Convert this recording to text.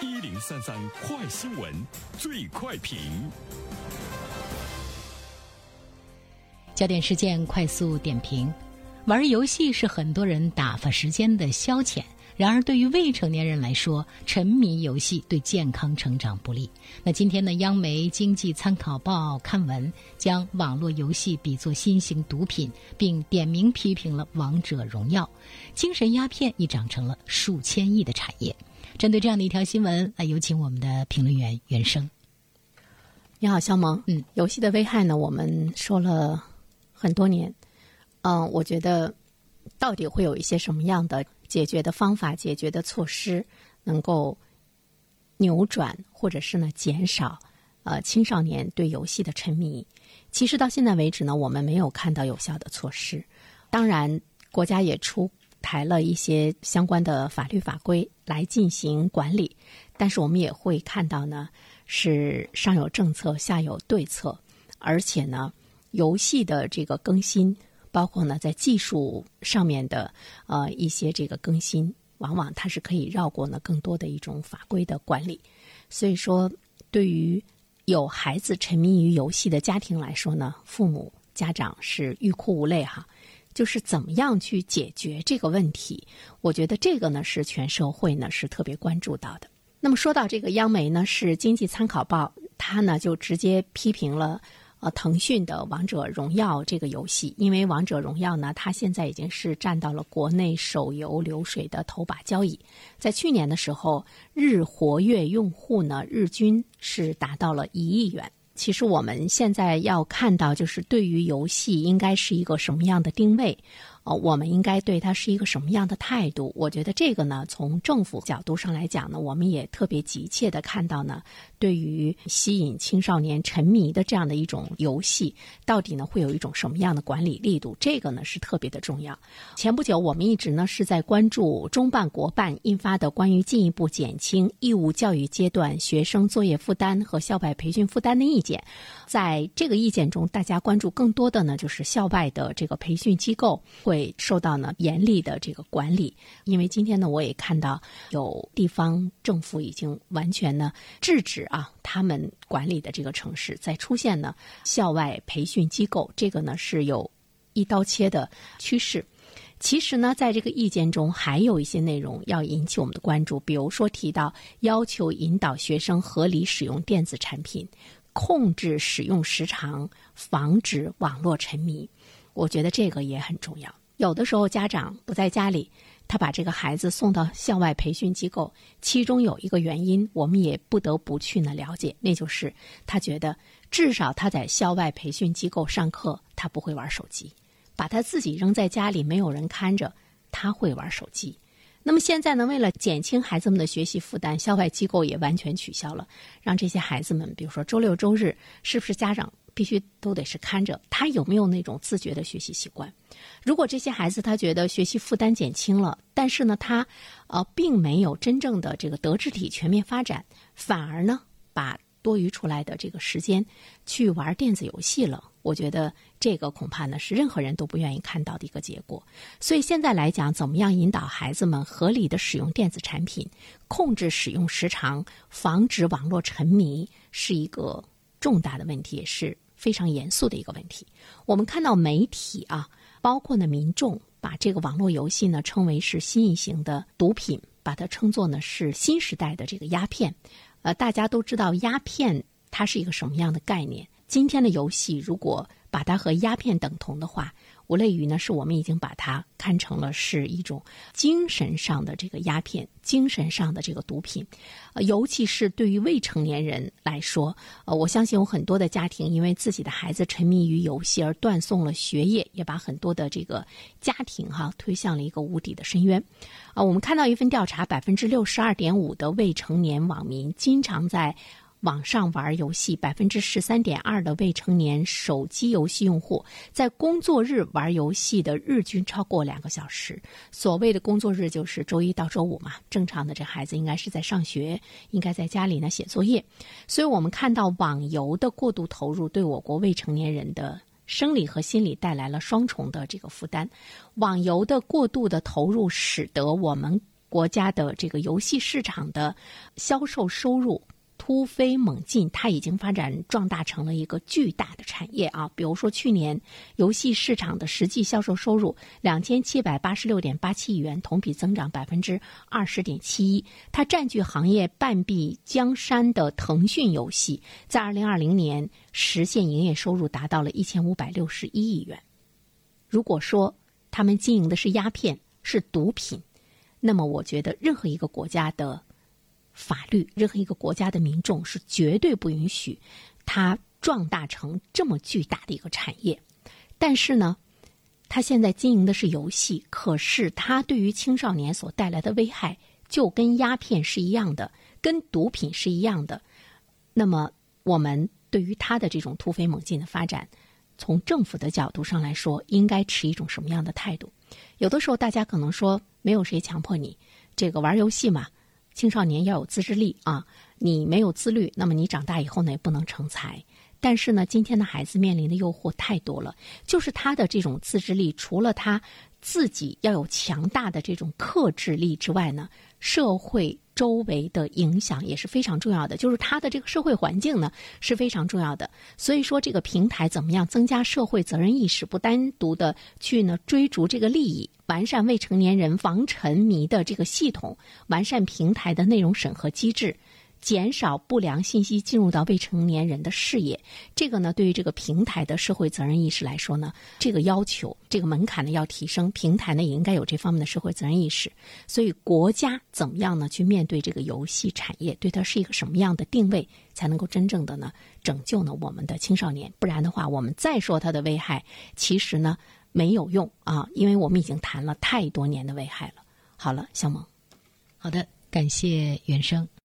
一零三三快新闻，最快评。焦点事件快速点评：玩游戏是很多人打发时间的消遣。然而，对于未成年人来说，沉迷游戏对健康成长不利。那今天呢，央媒经济参考报刊文将网络游戏比作新型毒品，并点名批评了《王者荣耀》，精神鸦片已长成了数千亿的产业。针对这样的一条新闻，来有请我们的评论员袁生。你好，肖萌。嗯，游戏的危害呢，我们说了很多年。嗯，我觉得到底会有一些什么样的？解决的方法、解决的措施，能够扭转或者是呢减少呃青少年对游戏的沉迷。其实到现在为止呢，我们没有看到有效的措施。当然，国家也出台了一些相关的法律法规来进行管理，但是我们也会看到呢，是上有政策，下有对策，而且呢，游戏的这个更新。包括呢，在技术上面的呃一些这个更新，往往它是可以绕过呢更多的一种法规的管理。所以说，对于有孩子沉迷于游戏的家庭来说呢，父母家长是欲哭无泪哈。就是怎么样去解决这个问题？我觉得这个呢是全社会呢是特别关注到的。那么说到这个央媒呢，是经济参考报，它呢就直接批评了。呃，腾讯的《王者荣耀》这个游戏，因为《王者荣耀》呢，它现在已经是占到了国内手游流水的头把交椅。在去年的时候，日活跃用户呢，日均是达到了一亿元。其实我们现在要看到，就是对于游戏应该是一个什么样的定位。哦，我们应该对他是一个什么样的态度？我觉得这个呢，从政府角度上来讲呢，我们也特别急切的看到呢，对于吸引青少年沉迷的这样的一种游戏，到底呢会有一种什么样的管理力度？这个呢是特别的重要。前不久，我们一直呢是在关注中办国办印发的关于进一步减轻义务教育阶段学生作业负担和校外培训负担的意见。在这个意见中，大家关注更多的呢，就是校外的这个培训机构会会受到呢严厉的这个管理。因为今天呢，我也看到有地方政府已经完全呢制止啊，他们管理的这个城市在出现呢校外培训机构，这个呢是有一刀切的趋势。其实呢，在这个意见中还有一些内容要引起我们的关注，比如说提到要求引导学生合理使用电子产品。控制使用时长，防止网络沉迷，我觉得这个也很重要。有的时候家长不在家里，他把这个孩子送到校外培训机构，其中有一个原因，我们也不得不去呢了解，那就是他觉得至少他在校外培训机构上课，他不会玩手机；把他自己扔在家里没有人看着，他会玩手机。那么现在呢？为了减轻孩子们的学习负担，校外机构也完全取消了，让这些孩子们，比如说周六周日，是不是家长必须都得是看着他有没有那种自觉的学习习惯？如果这些孩子他觉得学习负担减轻了，但是呢，他呃并没有真正的这个德智体全面发展，反而呢把。多余出来的这个时间，去玩电子游戏了。我觉得这个恐怕呢是任何人都不愿意看到的一个结果。所以现在来讲，怎么样引导孩子们合理的使用电子产品，控制使用时长，防止网络沉迷，是一个重大的问题，也是非常严肃的一个问题。我们看到媒体啊，包括呢民众，把这个网络游戏呢称为是新一型的毒品，把它称作呢是新时代的这个鸦片。呃，大家都知道鸦片它是一个什么样的概念？今天的游戏如果把它和鸦片等同的话，无类于呢是我们已经把它看成了是一种精神上的这个鸦片，精神上的这个毒品。呃，尤其是对于未成年人来说，呃，我相信有很多的家庭因为自己的孩子沉迷于游戏而断送了学业，也把很多的这个家庭哈推向了一个无底的深渊。啊，我们看到一份调查，百分之六十二点五的未成年网民经常在。网上玩游戏，百分之十三点二的未成年手机游戏用户在工作日玩游戏的日均超过两个小时。所谓的工作日就是周一到周五嘛，正常的这孩子应该是在上学，应该在家里呢写作业。所以我们看到网游的过度投入，对我国未成年人的生理和心理带来了双重的这个负担。网游的过度的投入，使得我们。国家的这个游戏市场的销售收入。突飞猛进，它已经发展壮大成了一个巨大的产业啊！比如说，去年游戏市场的实际销售收入两千七百八十六点八七亿元，同比增长百分之二十点七一。它占据行业半壁江山的腾讯游戏，在二零二零年实现营业收入达到了一千五百六十一亿元。如果说他们经营的是鸦片、是毒品，那么我觉得任何一个国家的。法律，任何一个国家的民众是绝对不允许它壮大成这么巨大的一个产业。但是呢，他现在经营的是游戏，可是他对于青少年所带来的危害就跟鸦片是一样的，跟毒品是一样的。那么，我们对于他的这种突飞猛进的发展，从政府的角度上来说，应该持一种什么样的态度？有的时候，大家可能说，没有谁强迫你这个玩游戏嘛。青少年要有自制力啊！你没有自律，那么你长大以后呢也不能成才。但是呢，今天的孩子面临的诱惑太多了，就是他的这种自制力，除了他自己要有强大的这种克制力之外呢，社会。周围的影响也是非常重要的，就是他的这个社会环境呢是非常重要的。所以说，这个平台怎么样增加社会责任意识，不单独的去呢追逐这个利益，完善未成年人防沉迷的这个系统，完善平台的内容审核机制。减少不良信息进入到未成年人的视野，这个呢，对于这个平台的社会责任意识来说呢，这个要求、这个门槛呢要提升，平台呢也应该有这方面的社会责任意识。所以，国家怎么样呢去面对这个游戏产业，对它是一个什么样的定位，才能够真正的呢拯救呢我们的青少年？不然的话，我们再说它的危害，其实呢没有用啊，因为我们已经谈了太多年的危害了。好了，小萌，好的，感谢原生。